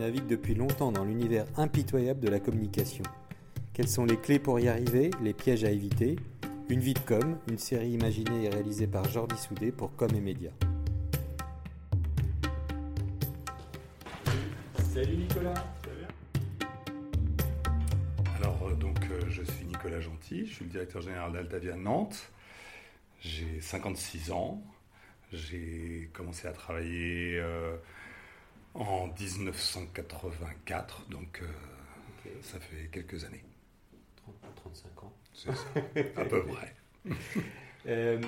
navigue depuis longtemps dans l'univers impitoyable de la communication. Quelles sont les clés pour y arriver, les pièges à éviter? Une vie de com, une série imaginée et réalisée par Jordi Soudé pour Com et Média. Salut Nicolas Alors, euh, donc, euh, je suis Nicolas Gentil, je suis le directeur général d'Altavia Nantes. J'ai 56 ans. J'ai commencé à travailler euh, en 1984, donc ça fait quelques années. 35 ans. C'est ça, à peu près.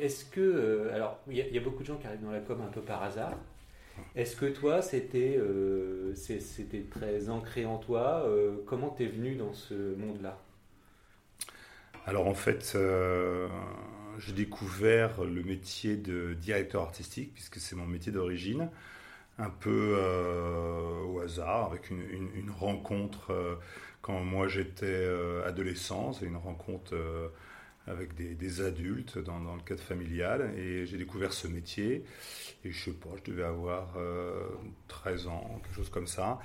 Est-ce que. alors, il y, a beaucoup de gens qui arrivent dans la com un peu par hasard. Est-ce que toi, c'était euh, c'était très ancré en toi euh, Comment t'es venu dans ce monde-là? Alors en fait, euh, j'ai découvert le métier de directeur artistique, puisque c'est mon métier d'origine, un peu au hasard, avec une, rencontre quand moi j'étais adolescent, c'est une rencontre avec des, adultes dans, le cadre familial. Et j'ai découvert ce métier. Et je sais pas, je devais avoir 13 euh, ans, quelque chose comme ça.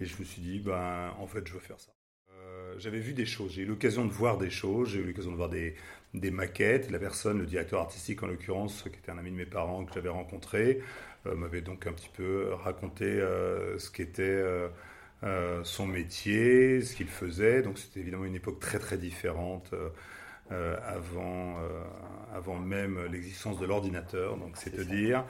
Et je me suis dit, ben, en fait, je veux faire ça. Euh, j'avais vu des choses, j'ai eu l'occasion de voir des choses, j'ai eu l'occasion de voir des, des, maquettes. La personne, le directeur artistique en l'occurrence, qui était un ami de mes parents que j'avais rencontré, euh, m'avait donc un petit peu raconté ce qu'était son métier, ce qu'il faisait. Donc c'était évidemment une époque très très différente euh, avant, euh, avant même l'existence de l'ordinateur, donc c'est à dire.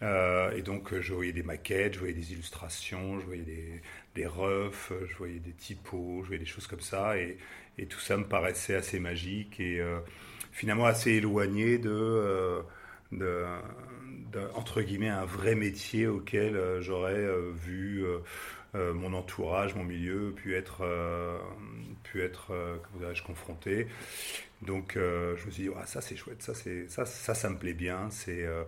Euh, et donc je voyais des maquettes, je voyais des illustrations, je voyais des, des refs, je voyais des typos, je voyais des choses comme ça, et, et tout ça me paraissait assez magique et finalement assez éloigné de, de, entre guillemets un vrai métier auquel j'aurais vu mon entourage, mon milieu, pu être, pu être comment confronté. Donc euh, je me suis dit, ça c'est chouette, ça, ça, ça, ça me plaît bien, c'est euh,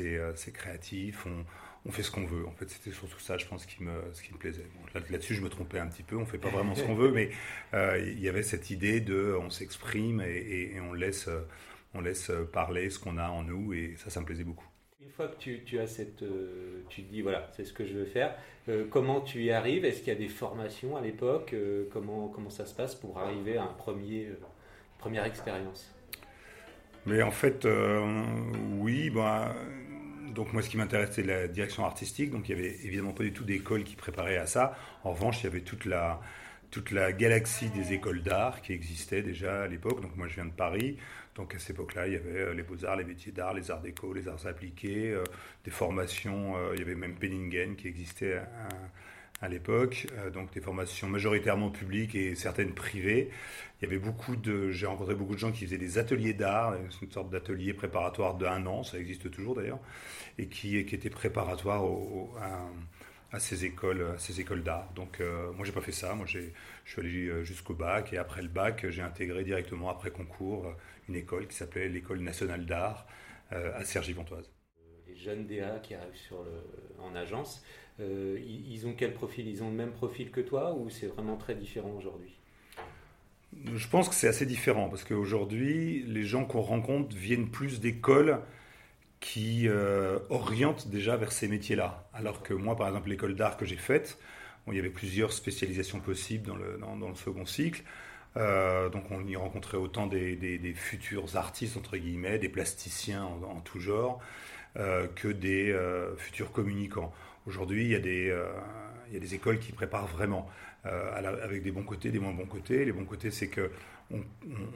euh, c'est créatif, on, on, fait ce qu'on veut. En fait, c'était surtout ça, je pense, qui me, ce qui me plaisait. Là-dessus, je me trompais un petit peu, on fait pas vraiment ce qu'on veut, mais il y avait cette idée de on s'exprime et, et, on, laisse, on laisse parler ce qu'on a en nous, et ça, ça me plaisait beaucoup. Une fois que tu, tu as cette, tu te dis voilà, c'est ce que je veux faire. comment tu y arrives? Est-ce qu'il y a des formations à l'époque? Comment comment ça se passe pour arriver à un premier première expérience? Mais en fait, euh, oui, bah, donc moi ce qui m'intéressait c'était la direction artistique, donc il n'y avait évidemment pas du tout d'école qui préparait à ça. En revanche, il y avait toute la, toute la galaxie des écoles d'art qui existait déjà à l'époque. Donc moi je viens de Paris, donc à cette époque-là il y avait euh, les beaux-arts, les métiers d'art, les arts déco, les arts appliqués, euh, des formations, il y avait même Penningen qui existait à l'époque, euh, donc des formations majoritairement publiques et certaines privées. Il y avait beaucoup de, j'ai rencontré beaucoup de gens qui faisaient des ateliers d'art, une sorte d'atelier préparatoire d'un an, ça existe toujours d'ailleurs, et qui, qui étaient préparatoires à, ces écoles, à ces écoles d'art. Donc euh, moi j'ai pas fait ça, moi j'ai, je suis allé euh, jusqu'au bac et après le bac j'ai intégré directement après concours une école qui s'appelait l'école nationale d'art à Cergy-Pontoise. Les jeunes DA qui arrivent sur le, en agence, euh, ils ont quel profil? Ils ont le même profil que toi ou c'est vraiment très différent aujourd'hui? Je pense que c'est assez différent parce qu'aujourd'hui, les gens qu'on rencontre viennent plus d'écoles qui euh, orientent déjà vers ces métiers-là. Alors que moi, par exemple, l'école d'art que j'ai faite, il y avait plusieurs spécialisations possibles dans le, dans, le second cycle. Euh, donc on y rencontrait autant des, futurs artistes, entre guillemets, des plasticiens en, tout genre, que des futurs communicants. Aujourd'hui, il, y a des, euh, il y a des écoles qui préparent vraiment, euh, avec des bons côtés, des moins bons côtés. Les bons côtés, c'est que on,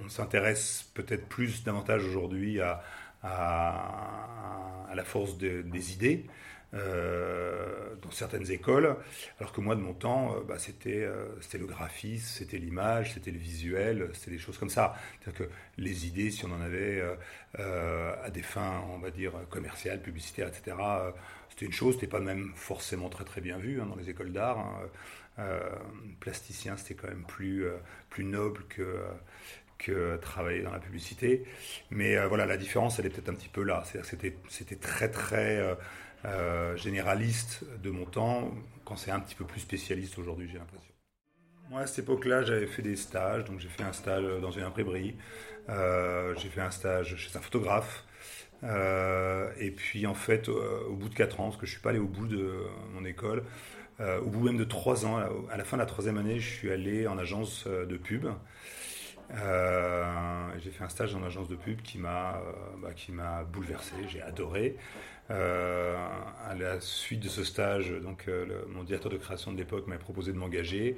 s'intéresse peut-être plus davantage aujourd'hui à, à, la force des idées. Euh, dans certaines écoles, alors que moi de mon temps, bah, c'était c'était le graphisme, c'était l'image, c'était le visuel, c'était des choses comme ça. C'est-à-dire que les idées, si on en avait à des fins, on va dire commerciales, publicitaires, etc c'était une chose, c'était pas même forcément très très bien vu hein, dans les écoles d'art. Hein. Euh, plasticien, c'était quand même plus, euh, plus noble que, que travailler dans la publicité. Mais euh, voilà, la différence, elle est peut-être un petit peu là. C'est-à-dire que c'était, très très généraliste de mon temps, quand c'est un petit peu plus spécialiste aujourd'hui, j'ai l'impression. Moi, à cette époque-là, j'avais fait des stages. Donc, j'ai fait un stage dans une imprimerie. j'ai fait un stage chez un photographe. Euh, et puis en fait, au bout de 4 ans, parce que je suis pas allé au bout de mon école, au bout même de trois ans, à la fin de la troisième année, je suis allé en agence de pub. J'ai fait un stage en agence de pub qui m'a bah, qui m'a bouleversé, j'ai adoré. à la suite de ce stage, donc mon directeur de création de l'époque m'a proposé de m'engager.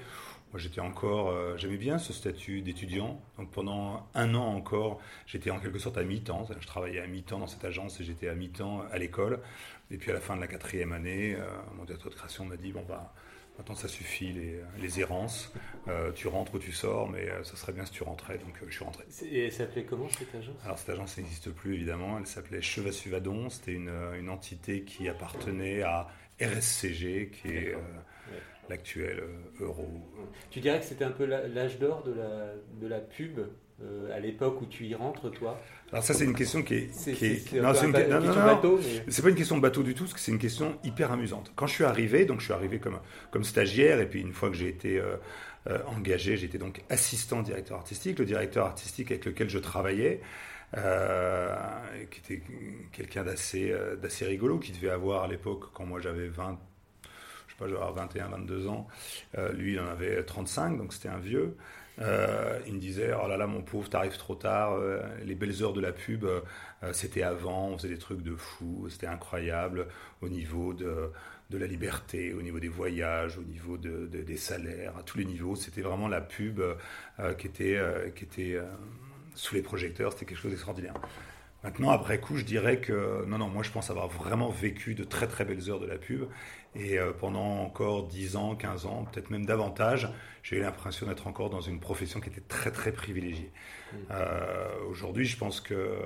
Moi, j'étais encore, euh, j'aimais bien ce statut d'étudiant. Donc pendant un an encore, j'étais en quelque sorte à mi-temps. Je travaillais à mi-temps dans cette agence et j'étais à mi-temps à l'école. Et puis à la fin de la quatrième année, euh, mon directeur de création m'a dit bon bah maintenant ça suffit les, les errances. Euh, tu rentres ou tu sors, mais ça serait bien si tu rentrais. Donc je suis rentré. Et elle s'appelait comment cette agence? Alors cette agence n'existe plus évidemment. Elle s'appelait Chevasuvadon. C'était une, une, entité qui appartenait à RSCG, qui est l'actuel euh, euro. Tu dirais que c'était un peu l'âge d'or de la, de la pub? Euh, à l'époque où tu y rentres, toi Alors ça, c'est une question qui est... C'est non, c'est bateau. C'est pas une question de bateau du tout, c'est une question hyper amusante. Quand je suis arrivé, donc je suis arrivé comme, comme stagiaire, et puis une fois que j'ai été euh, engagé, j'étais donc assistant directeur artistique. Le directeur artistique avec lequel je travaillais, qui était quelqu'un d'assez d'assez rigolo, qui devait avoir à l'époque, quand moi j'avais 20 pas, j'avais 21, 22 ans. Euh, lui, il en avait 35, donc c'était un vieux. Euh, il me disait Oh là là, mon pauvre, t'arrives trop tard. Euh, les belles heures de la pub, c'était avant, on faisait des trucs de fou, c'était incroyable au niveau de, la liberté, au niveau des voyages, au niveau de, des salaires, à tous les niveaux. C'était vraiment la pub qui était, qui était sous les projecteurs, c'était quelque chose d'extraordinaire. Maintenant, après coup, je dirais que non, non, moi je pense avoir vraiment vécu de très très belles heures de la pub. Et euh, pendant encore 10 ans, 15 ans, peut-être même davantage, j'ai eu l'impression d'être encore dans une profession qui était très très privilégiée. Mm. Euh, aujourd'hui, je pense que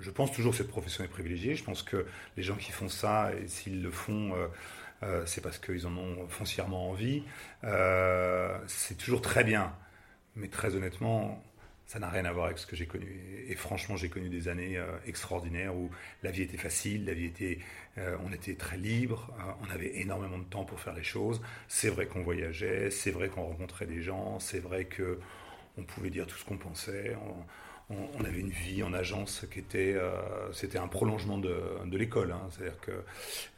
je pense toujours que cette profession est privilégiée. Je pense que les gens qui font ça, et s'ils le font, euh, c'est parce qu'ils en ont foncièrement envie. c'est toujours très bien, mais très honnêtement, ça n'a rien à voir avec ce que j'ai connu. Et, franchement, j'ai connu des années euh, extraordinaires où la vie était facile, la vie était, euh, on était très libre, hein, on avait énormément de temps pour faire les choses. C'est vrai qu'on voyageait, c'est vrai qu'on rencontrait des gens, c'est vrai que on pouvait dire tout ce qu'on pensait avait une vie en agence qui était, euh, c'était un prolongement de, l'école. Hein. C'est-à-dire que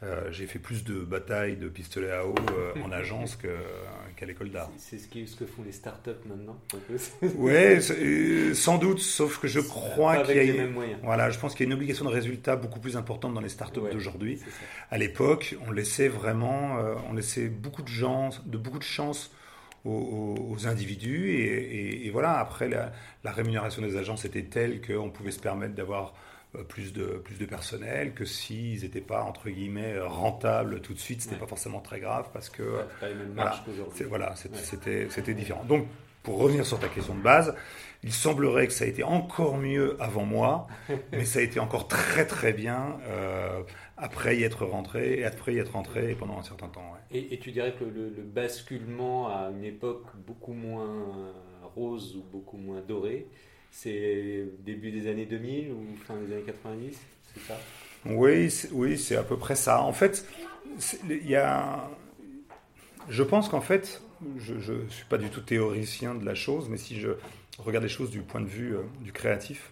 euh, j'ai fait plus de batailles de pistolets à eau euh, en agence qu'à l'école d'art. C'est ce, ce, que font les startups maintenant. Oui, sans doute, sauf que je crois qu'il y a, une, voilà, je pense qu'il y a une obligation de résultat beaucoup plus importante dans les startups d'aujourd'hui. À l'époque, on laissait vraiment, on laissait beaucoup de gens, de beaucoup de chances aux, individus. Et, voilà, après, la, rémunération des agences était telle qu'on pouvait se permettre d'avoir euh, plus de, plus de personnel, que s'ils n'étaient pas, entre guillemets, rentables tout de suite, c'était pas forcément très grave parce que... voilà, c'était, c'était différent. Donc, pour revenir sur ta question de base, il semblerait que ça a été encore mieux avant moi, mais ça a été encore très très bien euh, après y être rentré, et après y être rentré pendant un certain temps. Et, tu dirais que le, basculement à une époque beaucoup moins rose ou beaucoup moins dorée, c'est début des années 2000 ou fin des années 90, c'est ça? Oui, oui, c'est à peu près ça. En fait, il y a, je pense qu'en fait, je ne suis pas du tout théoricien de la chose, mais si je regarde les choses du point de vue euh, du créatif,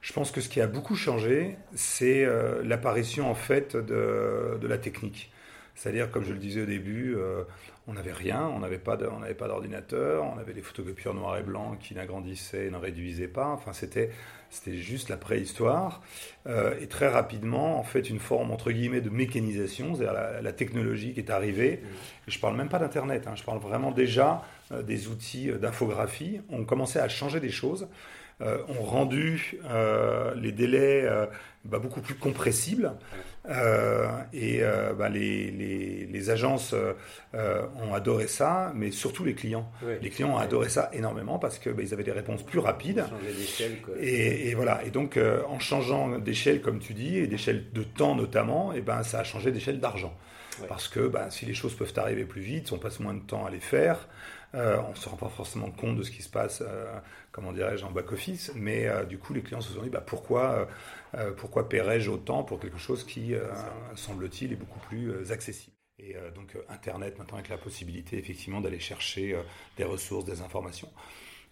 je pense que ce qui a beaucoup changé, c'est euh, l'apparition en fait de, la technique. C'est-à-dire, comme je le disais au début, euh, on n'avait rien, on n'avait pas d'ordinateur, on avait des photocopieurs noir et blanc qui n'agrandissaient et ne réduisaient pas. Enfin, c'était juste la préhistoire. Euh, et très rapidement, en fait, une forme entre guillemets de mécanisation, c'est-à-dire la, technologie qui est arrivée. Et je parle même pas d'Internet, hein, je parle vraiment déjà euh, des outils d'infographie. On commençait à changer des choses. Ont rendu les délais bah, beaucoup plus compressibles. Euh, et euh, bah, les, les, les, agences euh, ont adoré ça, mais surtout les clients. Les clients ont adoré ça énormément parce qu'ils bah, avaient des réponses plus rapides. Et, et, voilà. Et donc, en changeant d'échelle, comme tu dis, et d'échelle de temps notamment, et ben, ça a changé d'échelle d'argent. Parce que bah, si les choses peuvent arriver plus vite, on passe moins de temps à les faire. On ne se rend pas forcément compte de ce qui se passe, comment dirais-je, en back-office. Mais du coup, les clients se sont dit bah, pourquoi euh, pourquoi paierais-je autant pour quelque chose qui, euh, semble-t-il, est beaucoup plus euh, accessible? Et donc Internet maintenant avec la possibilité effectivement d'aller chercher des ressources, des informations.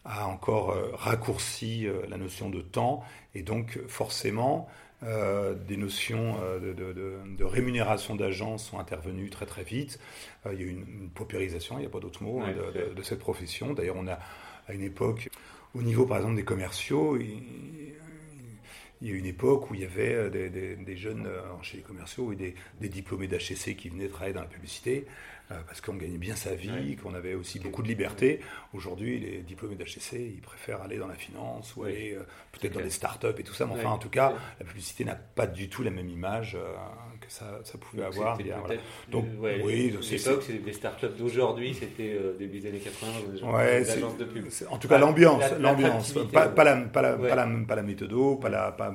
a encore raccourci la notion de temps et donc forcément des notions de, rémunération d'agents sont intervenues très très vite. il y a eu une, paupérisation, il n'y a pas d'autre mot, hein, de, cette profession. D'ailleurs, on a à une époque, au niveau par exemple des commerciaux, il y a une époque où il y avait euh, des, jeunes euh, chez les commerciaux et des, des diplômés d'HCC qui venaient travailler dans la publicité. Euh, parce qu'on gagnait bien sa vie, qu'on avait aussi beaucoup de liberté. Aujourd'hui, les diplômés d'HEC, ils préfèrent aller dans la finance ou aller euh, peut-être dans des startups et tout ça. Mais enfin, en tout cas, la publicité n'a pas du tout la même image euh, que ça, ça pouvait avoir. Donc, oui, l'époque, c'est des startups d'aujourd'hui, c'était début des années 80, ouais, des agences de pub. En tout cas, l'ambiance, l'ambiance, pas, la, pas, la, pas, la, pas la méthode, pas la, pas,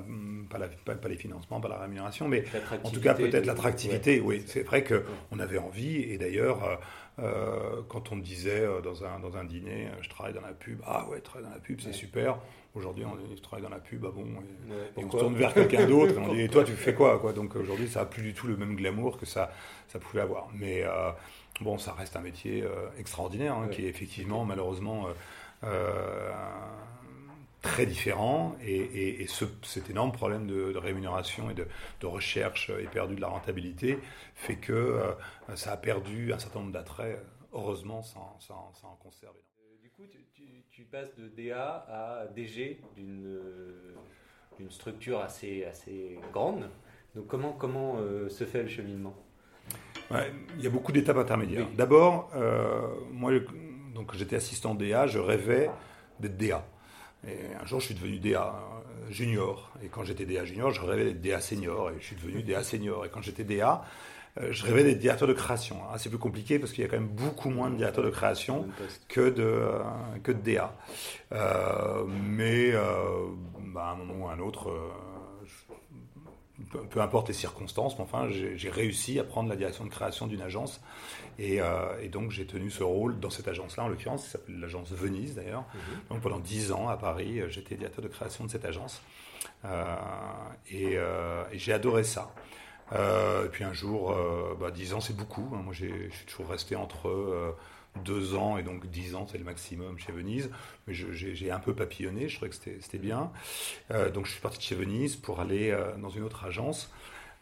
pas, la, pas, les financements, pas la rémunération, mais en tout cas peut-être l'attractivité. Oui, c'est vrai qu'on avait envie, et d'ailleurs, euh, euh, quand on me disait euh, dans, un, dans un dîner, je travaille dans la pub, ah ouais, travaille dans la pub, c'est super. Aujourd'hui, on je travaille dans la pub, ah bon, et, on se tourne vers quelqu'un d'autre, et on dit, et toi, tu fais quoi, quoi? Donc aujourd'hui, ça n'a plus du tout le même glamour que ça, ça pouvait avoir. Mais bon, ça reste un métier extraordinaire, hein, qui est effectivement, malheureusement, très différent et, ce, cet énorme problème de, rémunération et de, recherche éperdue de la rentabilité fait que euh, ça a perdu un certain nombre d'attraits, heureusement, sans, en conserver. Euh, du coup, tu, passes de DA à DG d'une structure assez, assez grande. Donc comment, comment euh, se fait le cheminement? Il y a beaucoup d'étapes intermédiaires. D'abord, moi, donc j'étais assistant DA, je rêvais d'être DA. Et un jour, je suis devenu DA euh, junior. Et quand j'étais DA junior, je rêvais d'être DA senior. Et je suis devenu DA senior. Et quand j'étais DA, euh, je rêvais d'être directeur de création. C'est plus compliqué parce qu'il y a quand même beaucoup moins de directeurs de création que de, euh, que de DA. mais bah, à un moment ou à un autre, peu, importe les circonstances, mais enfin, j'ai réussi à prendre la direction de création d'une agence. Euh, et, donc, j'ai tenu ce rôle dans cette agence-là, en l'occurrence, qui s'appelle l'agence Venise d'ailleurs. Mhm. Donc, pendant dix ans à Paris, euh, j'étais directeur de création de cette agence. Euh, et, j'ai adoré ça. et puis un jour, bah, dix ans, c'est beaucoup. Hein. Moi, je suis toujours resté entre deux ans et donc dix ans, c'est le maximum chez Venise. Mais j'ai un peu papillonné, je trouvais que c'était bien. Euh, donc je suis parti de chez Venise pour aller euh, dans une autre agence.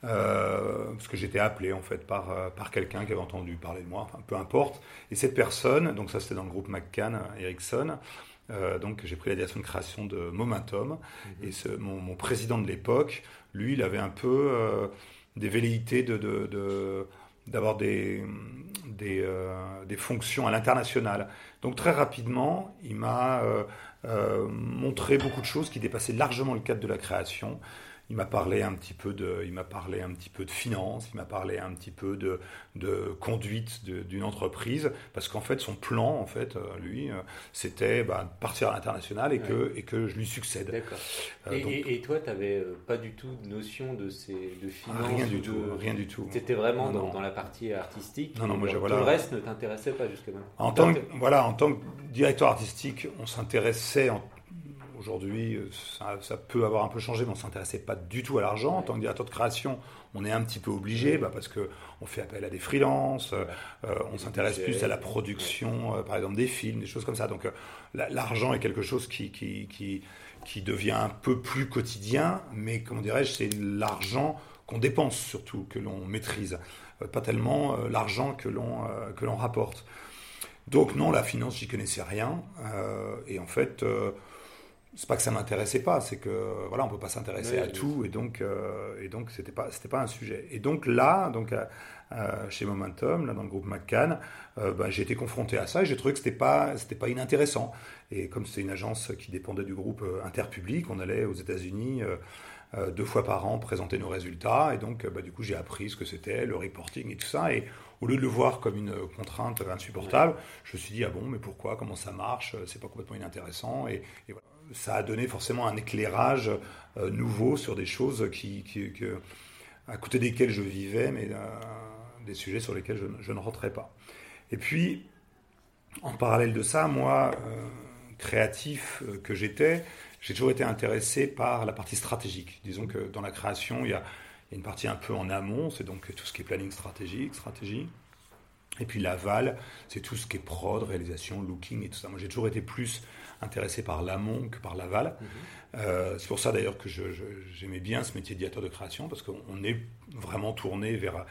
Euh, parce que j'étais appelé en fait par, par quelqu'un qui avait entendu parler de moi, enfin peu importe. Et cette personne, donc ça c'était dans le groupe McCann, Ericsson, donc j'ai pris la direction de création de Momentum. Mhm. Et ce, mon, président de l'époque, lui, il avait un peu des velléités de, de d'avoir des, des, euh, des, fonctions à l'international. Donc très rapidement, il m'a euh, euh, montré beaucoup de choses qui dépassaient largement le cadre de la création il m'a parlé un petit peu de, il m'a parlé un petit peu de finance, il m'a parlé un petit peu de, de conduite d'une entreprise, parce qu'en fait son plan, en fait, euh, lui, euh, c'était bah, partir à l'international et que et que je lui succède. D'accord. Euh, et, toi, tu n'avais pas du tout de notion de ces de finance. Rien du tout, rien du tout. C'était vraiment dans, dans, la partie artistique. Non, non, moi, voilà. Le reste ne t'intéressait pas jusque-là. En tant que, voilà, en tant que directeur artistique, on s'intéressait en Aujourd'hui, ça, peut avoir un peu changé, mais on ne s'intéressait pas du tout à l'argent. En tant que directeur de création, on est un petit peu obligé bah, parce qu'on fait appel à des freelances, euh, on s'intéresse plus à la production, euh, par exemple, des films, des choses comme ça. Donc euh, l'argent est quelque chose qui, qui, qui, qui, devient un peu plus quotidien, mais comment dirais-je, c'est l'argent qu'on dépense surtout, que l'on maîtrise, pas tellement l'argent que l'on que l'on rapporte. Donc non, la finance, j'y connaissais rien. et en fait c'est pas que ça m'intéressait pas, c'est que voilà, on peut pas s'intéresser à tout et donc euh, et donc c'était pas c'était pas un sujet. Et donc là, donc euh, chez Momentum, là dans le groupe McCann, euh, bah, j'ai été confronté à ça et j'ai trouvé que c'était pas c'était pas inintéressant. Et comme c'était une agence qui dépendait du groupe Interpublic, on allait aux États-Unis. deux fois par an présenter nos résultats et donc bah, du coup j'ai appris ce que c'était le reporting et tout ça et au lieu de le voir comme une contrainte insupportable je me suis dit ah bon mais pourquoi comment ça marche c'est pas complètement inintéressant et, et voilà ça a donné forcément un éclairage euh, nouveau sur des choses qui, à côté desquelles je vivais, mais euh, des sujets sur lesquels je, ne rentrais pas. Et puis, en parallèle de ça, moi, euh, créatif que j'étais, j'ai toujours été intéressé par la partie stratégique. Disons que dans la création, il y a, une partie un peu en amont, c'est donc tout ce qui est planning stratégique, stratégie. Et puis l'aval, c'est tout ce qui est prod, réalisation, looking et tout ça. Moi, j'ai toujours été plus intéressé par l'amont que par l'aval. Mhm. c'est pour ça d'ailleurs que j'aimais bien ce métier de directeur de création, parce qu'on est vraiment tourné vers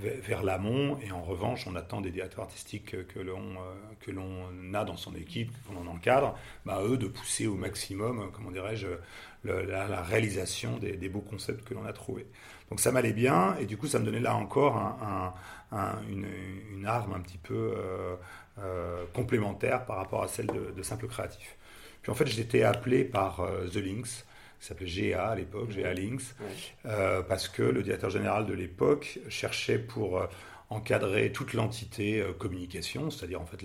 vers l'amont et en revanche on attend des directeurs artistiques que l'on euh, que l'on a dans son équipe, qu'on en encadre, bah, eux de pousser au maximum, comment dirais-je, la, réalisation des, beaux concepts que l'on a trouvés. Donc ça m'allait bien et du coup ça me donnait là encore une, arme un petit peu euh, euh, complémentaire par rapport à celle de, de simple créatif. Puis en fait j'étais appelé par The Links qui s'appelait GA à l'époque, GA Links, euh, parce que le directeur général de l'époque cherchait pour euh, encadrer toute l'entité euh, communication, c'est-à-dire en fait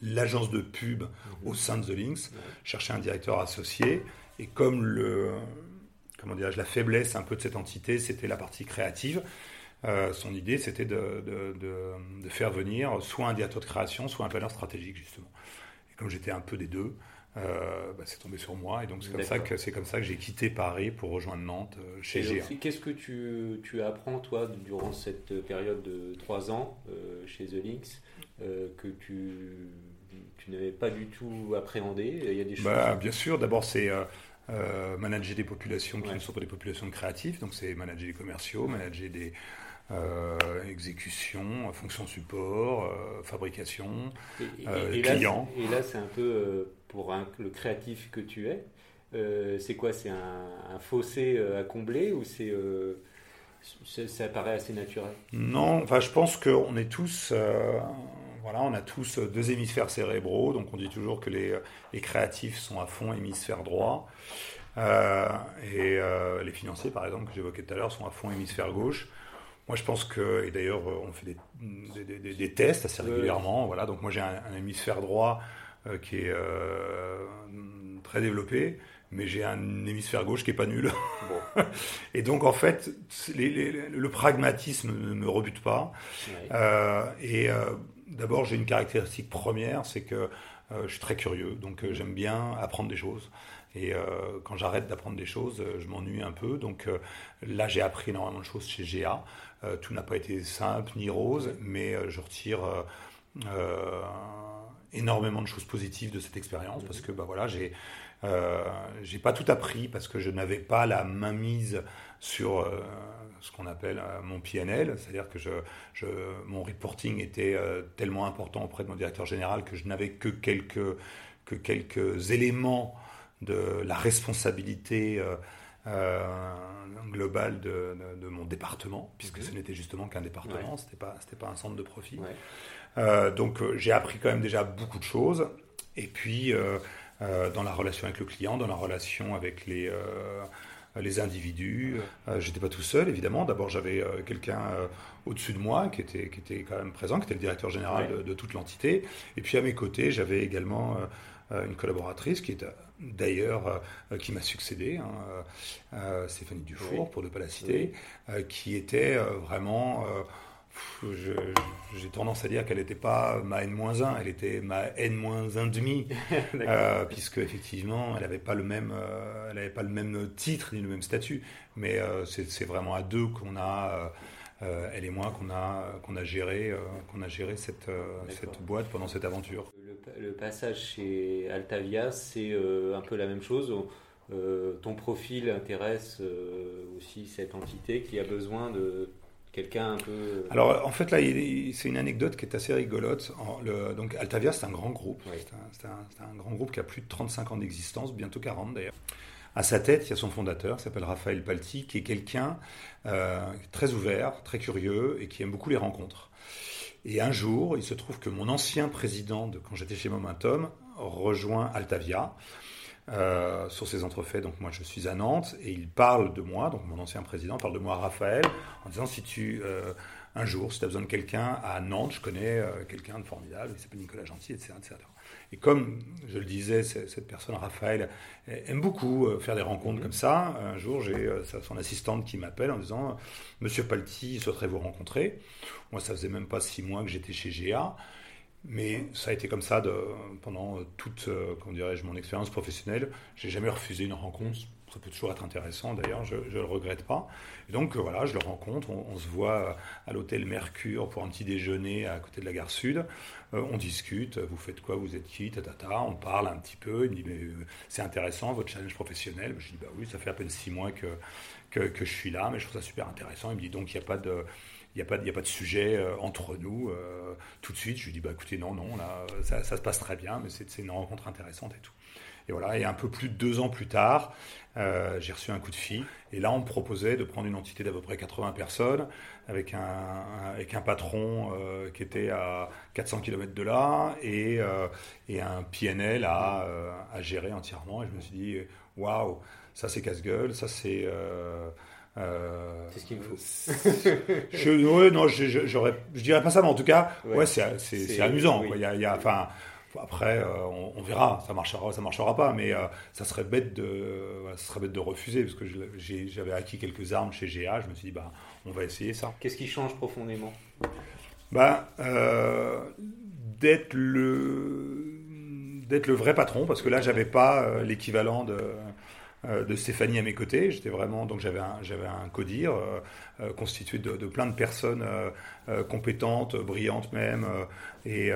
l'agence de pub mhm. au sein de The Links, cherchait un directeur associé, et comme le, comment la faiblesse un peu de cette entité, c'était la partie créative, son idée, c'était de, de, faire venir soit un directeur de création, soit un planeur stratégique, justement. Et comme j'étais un peu des deux, euh, bah, c'est tombé sur moi et donc c'est comme ça que c'est comme ça que j'ai quitté Paris pour rejoindre Nantes euh, chez GA. Qu'est-ce que tu, tu, apprends toi durant cette période de trois ans euh, chez The Links que tu, tu n'avais pas du tout appréhendé? Il y a des choses. Bah, bien sûr, d'abord c'est manager des populations qui ne sont pas des populations créatives, donc c'est manager les commerciaux, manager des euh, exécution, fonction support, euh, fabrication, et, client. et là, c'est un peu pour le créatif que tu es. c'est quoi? C'est un, fossé à combler ou c'est ça paraît assez naturel? Non, enfin, je pense qu'on est tous voilà, on a tous deux hémisphères cérébraux, donc on dit toujours que les, les créatifs sont à fond hémisphère droit. et les financiers, par exemple, que j'évoquais tout à l'heure, sont à fond hémisphère gauche. Moi, je pense que, et d'ailleurs, on fait des, des, tests assez régulièrement. Voilà, donc moi, j'ai un, hémisphère droit euh, qui est euh, très développé, mais j'ai un hémisphère gauche qui est pas nul. et donc, en fait, le pragmatisme ne me rebute pas. Euh, et d'abord, j'ai une caractéristique première, c'est que je suis très curieux, donc j'aime bien apprendre des choses. Et quand j'arrête d'apprendre des choses, je m'ennuie un peu. Donc là, j'ai appris énormément de choses chez GA. Euh, tout n'a pas été simple ni rose, mais euh, je retire euh, énormément de choses positives de cette expérience parce que bah voilà j'ai j'ai pas tout appris parce que je n'avais pas la main mise sur ce qu'on appelle mon PNL, c'est-à-dire que je, je, mon reporting était tellement important auprès de mon directeur général que je n'avais que quelques, que quelques éléments de la responsabilité euh, global de, de, mon département, puisque ce n'était justement qu'un département, c'était pas c'était pas un centre de profit. Euh, donc euh, j'ai appris quand même déjà beaucoup de choses. Et puis dans la relation avec le client, dans la relation avec les les individus. Euh, J'étais pas tout seul, évidemment. D'abord, j'avais quelqu'un au-dessus de moi qui était, qui était quand même présent, qui était le directeur général de, toute l'entité. Et puis à mes côtés, j'avais également une collaboratrice qui était d'ailleurs euh, qui m'a succédé, hein, euh, Stéphanie Dufour, pour ne pas la citer, euh, qui était vraiment j'ai tendance à dire qu'elle n'était pas ma N-1, elle était ma N-1,5, puisque effectivement, elle n'avait pas, le même, elle avait pas le même titre ni le même statut. Mais c'est vraiment à deux qu'on a, elle et moi, qu'on a, qu'on a, géré, qu'on a géré cette, cette boîte pendant cette aventure le passage chez Altavia, c'est euh, un peu la même chose. Euh, ton profil intéresse euh, aussi cette entité qui a besoin de quelqu'un un peu. Alors en fait là, c'est une anecdote qui est assez rigolote. donc Altavia, c'est un grand groupe. C'est un, grand groupe qui a plus de 35 ans d'existence, bientôt 40 d'ailleurs. À sa tête, il y a son fondateur, qui s'appelle Raphaël Palti, qui est quelqu'un très ouvert, très curieux et qui aime beaucoup les rencontres. Et un jour, il se trouve que mon ancien président, de, quand j'étais chez Momentum, rejoint Altavia euh, sur ses entrefaits. Donc moi, je suis à Nantes et il parle de moi, donc mon ancien président parle de moi à Raphaël, en disant si tu, euh, un jour, si tu as besoin de quelqu'un à Nantes, je connais euh, quelqu'un de formidable, il s'appelle Nicolas Gentil, etc., etc. Et comme je le disais, cette personne, Raphaël, aime beaucoup faire des rencontres comme ça. Un jour, j'ai son assistante qui m'appelle en disant Monsieur Palti souhaiterait vous rencontrer. Moi, ça faisait même pas six mois que j'étais chez GA. Mais ça a été comme ça pendant toute, comment dirais-je, mon expérience professionnelle. J'ai jamais refusé une rencontre. ça peut toujours être intéressant d'ailleurs, je ne le regrette pas. Donc voilà, je le rencontre, on, se voit à l'hôtel Mercure pour un petit déjeuner à côté de la gare Sud. on discute, vous faites quoi, vous êtes qui, tatata, on parle un petit peu. Il me dit mais c'est intéressant votre challenge professionnel. Je dis bah oui, ça fait à peine six mois que, que, que je suis là, mais je trouve ça super intéressant. Il me dit donc il n'y a pas de n'y a, pas, a pas de sujet euh, entre nous. Euh, tout de suite, je lui dis, bah, écoutez, non, non, là, ça, se passe très bien, mais c'est une rencontre intéressante et tout. Et voilà, et un peu plus de deux ans plus tard, euh, j'ai reçu un coup de fil. Et là, on me proposait de prendre une entité d'à peu près 80 personnes, avec un, avec un patron qui était à 400 km de là, et, et un PNL à, à, gérer entièrement. Et je me suis dit, waouh, ça c'est casse-gueule, ça c'est euh, c'est ce qu'il me faut. je, non, je, je, je, dirais pas ça, mais en tout cas, ouais, c'est amusant. Il y a, enfin, après, euh, on, verra, ça marchera, ça marchera pas, mais euh, ça serait bête de, ça serait bête de refuser parce que j'avais acquis quelques armes chez GA. Je me suis dit, bah, on va essayer ça. Qu'est-ce qui change profondément? Bah, d'être le d'être le vrai patron, parce que là, j'avais pas l'équivalent de euh, de Stéphanie à mes côtés. J'étais vraiment donc j'avais un j'avais un codir euh, euh, constitué de, plein de personnes compétentes, brillantes même et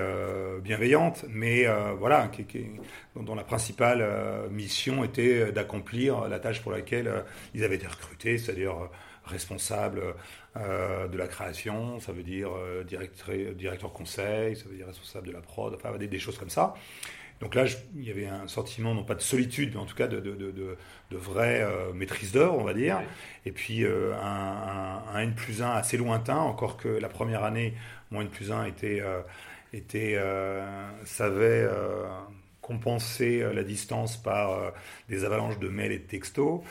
bienveillantes, mais voilà dont, la principale mission était d'accomplir la tâche pour laquelle ils avaient été recrutés, c'est-à-dire responsable de la création, ça veut dire directeur, directeur conseil, ça veut dire responsable de la prod, enfin des choses comme ça. Donc là, il y avait un sentiment, non pas de solitude, mais en tout cas de, de, de, de vraie euh, maîtrise d'œuvre, on va dire. Et puis euh, un, un, N plus 1 assez lointain, encore que la première année, mon N plus 1 était, euh, était, savait compenser la distance par des avalanches de mails et de textos.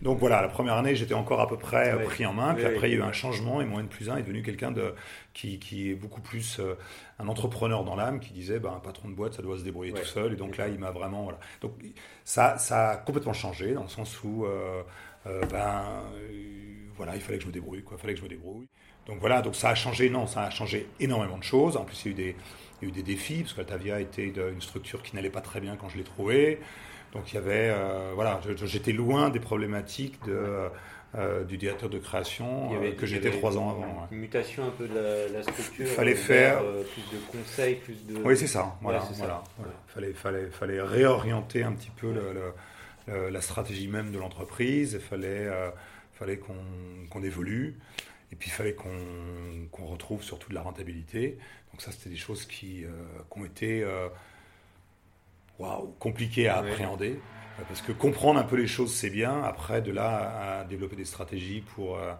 Donc voilà, la première année, j'étais encore à peu près pris en main. Puis après, il y a eu un changement et mon N plus 1 est devenu quelqu'un de qui, qui, est beaucoup plus un entrepreneur dans l'âme qui disait ben, un patron de boîte, ça doit se débrouiller tout seul. Et donc là, il m'a vraiment. Voilà. Donc ça, ça a complètement changé dans le sens où euh, euh, ben, euh, voilà, il fallait que je me débrouille. Quoi. Il fallait que je me débrouille. Donc voilà, donc ça a changé. Non, ça a changé énormément de choses. En plus, il y a eu des, il y a eu des défis parce que Tavia était une structure qui n'allait pas très bien quand je l'ai trouvée. Donc il y avait, voilà, j'étais loin des problématiques de euh, du directeur de création euh, que j'étais trois ans avant. Une mutation un peu de la, structure. Il fallait faire euh, plus de conseils, plus de. Oui, c'est ça. Voilà, voilà, Fallait, fallait, fallait réorienter un petit peu la stratégie même de l'entreprise. Il fallait, fallait qu'on évolue. Et puis il fallait qu'on retrouve surtout de la rentabilité. Donc ça, c'était des choses qui, qui ont été waouh, compliquées à appréhender. Parce que comprendre un peu les choses, c'est bien. Après, de là à développer des stratégies pour, euh,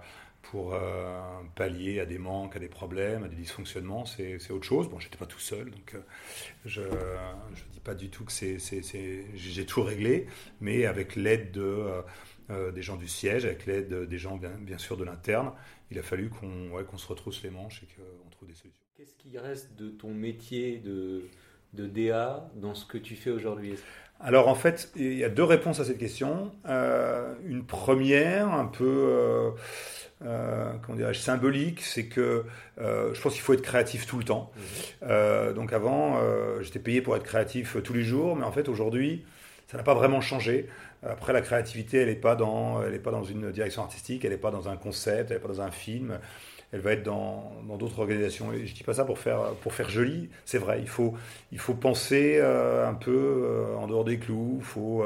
pour euh, pallier à des manques, à des problèmes, à des dysfonctionnements, c'est autre chose. Bon, j'étais pas tout seul, donc euh, je ne dis pas du tout que j'ai tout réglé, mais avec l'aide de, des gens du siège, avec l'aide des gens, bien, bien sûr, de l'interne, il a fallu qu'on ouais, qu'on se retrousse les manches et qu'on trouve des solutions. Qu'est-ce qui reste de ton métier de, de DA dans ce que tu fais aujourd'hui alors en fait, il y a deux réponses à cette question. Euh, une première, un peu, euh, euh, comment dirais-je, symbolique, c'est que je pense qu'il faut être créatif tout le temps. Mhm. donc avant, j'étais payé pour être créatif tous les jours, mais en fait aujourd'hui, ça n'a pas vraiment changé. Après, la créativité, elle n'est pas dans, elle est pas dans une direction artistique, elle n'est pas dans un concept, elle n'est pas dans un film elle va être dans d'autres organisations. Je dis pas ça pour faire, pour faire joli, c'est vrai, il faut, il faut penser euh, un peu euh, en dehors des clous, il faut,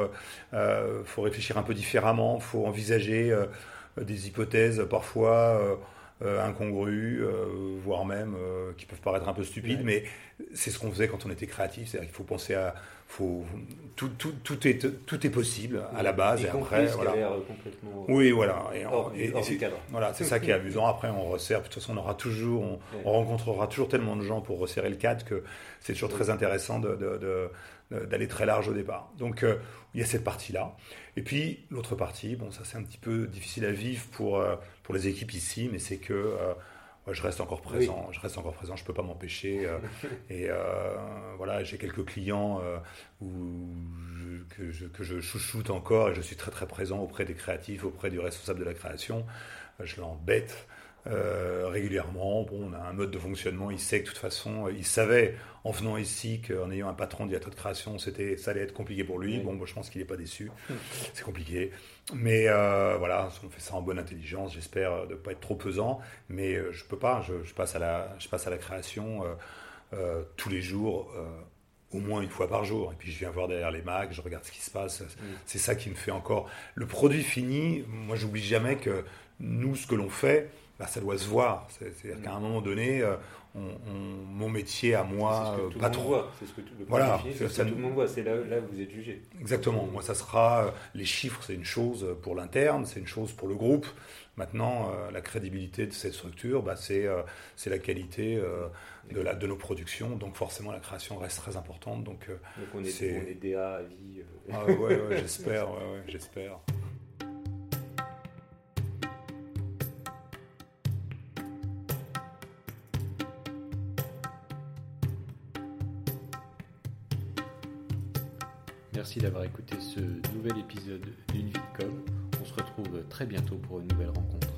euh, faut réfléchir un peu différemment, il faut envisager des hypothèses parfois incongrues, voire même qui peuvent paraître un peu stupides, mais c'est ce qu'on faisait quand on était créatif, c'est-à-dire qu'il faut penser à faut, tout, tout, tout, est, tout est possible à la base. Et, après, voilà. complètement oui, voilà. Et, voilà, c'est ça qui est amusant. Après, on resserre. De toute façon, on aura toujours, on, rencontrera toujours tellement de gens pour resserrer le cadre que c'est toujours très intéressant de, de, d'aller très large au départ. Donc, euh, il y a cette partie-là. Et puis, l'autre partie, bon, ça c'est un petit peu difficile à vivre pour, euh, pour les équipes ici, mais c'est que euh, je reste encore présent. Je reste encore présent. Je peux pas m'empêcher. Euh, et euh, voilà, j'ai quelques clients euh, où que, je, que, je, chouchoute encore et je suis très très présent auprès des créatifs, auprès du responsable de la création. Je l'embête euh, régulièrement. Bon, on a un mode de fonctionnement. Il sait que de toute façon, il savait en venant ici qu'en ayant un patron directeur de création, c'était, ça allait être compliqué pour lui. Bon, moi, je pense qu'il n'est pas déçu. C'est compliqué. Mais euh, voilà, on fait ça en bonne intelligence. J'espère de ne pas être trop pesant. Mais euh, je peux pas. Je, passe, à la, je passe à la création tous les jours au moins une fois par jour. Et puis je viens voir derrière les Macs, je regarde ce qui se passe. C'est ça qui me fait encore. Le produit fini, moi j'oublie jamais que nous, ce que l'on fait, bah, ça doit se voir. C'est-à-dire qu'à un moment donné, euh, mon métier à moi, que pas trop. C'est ce que tout, le voilà, ça, tout le monde voit. C'est là, là où vous êtes jugé. Exactement. Moi, ça sera euh, les chiffres, c'est une chose pour l'interne, c'est une chose pour le groupe. Maintenant, euh, la crédibilité de cette structure, bah, c'est la qualité de, la, de nos productions. Donc forcément, la création reste très importante. Donc, donc on, est, on est DA à vie. Ah, ouais, ouais, j'espère, j'espère. D'avoir écouté ce nouvel épisode d'une vie com. On se retrouve très bientôt pour une nouvelle rencontre.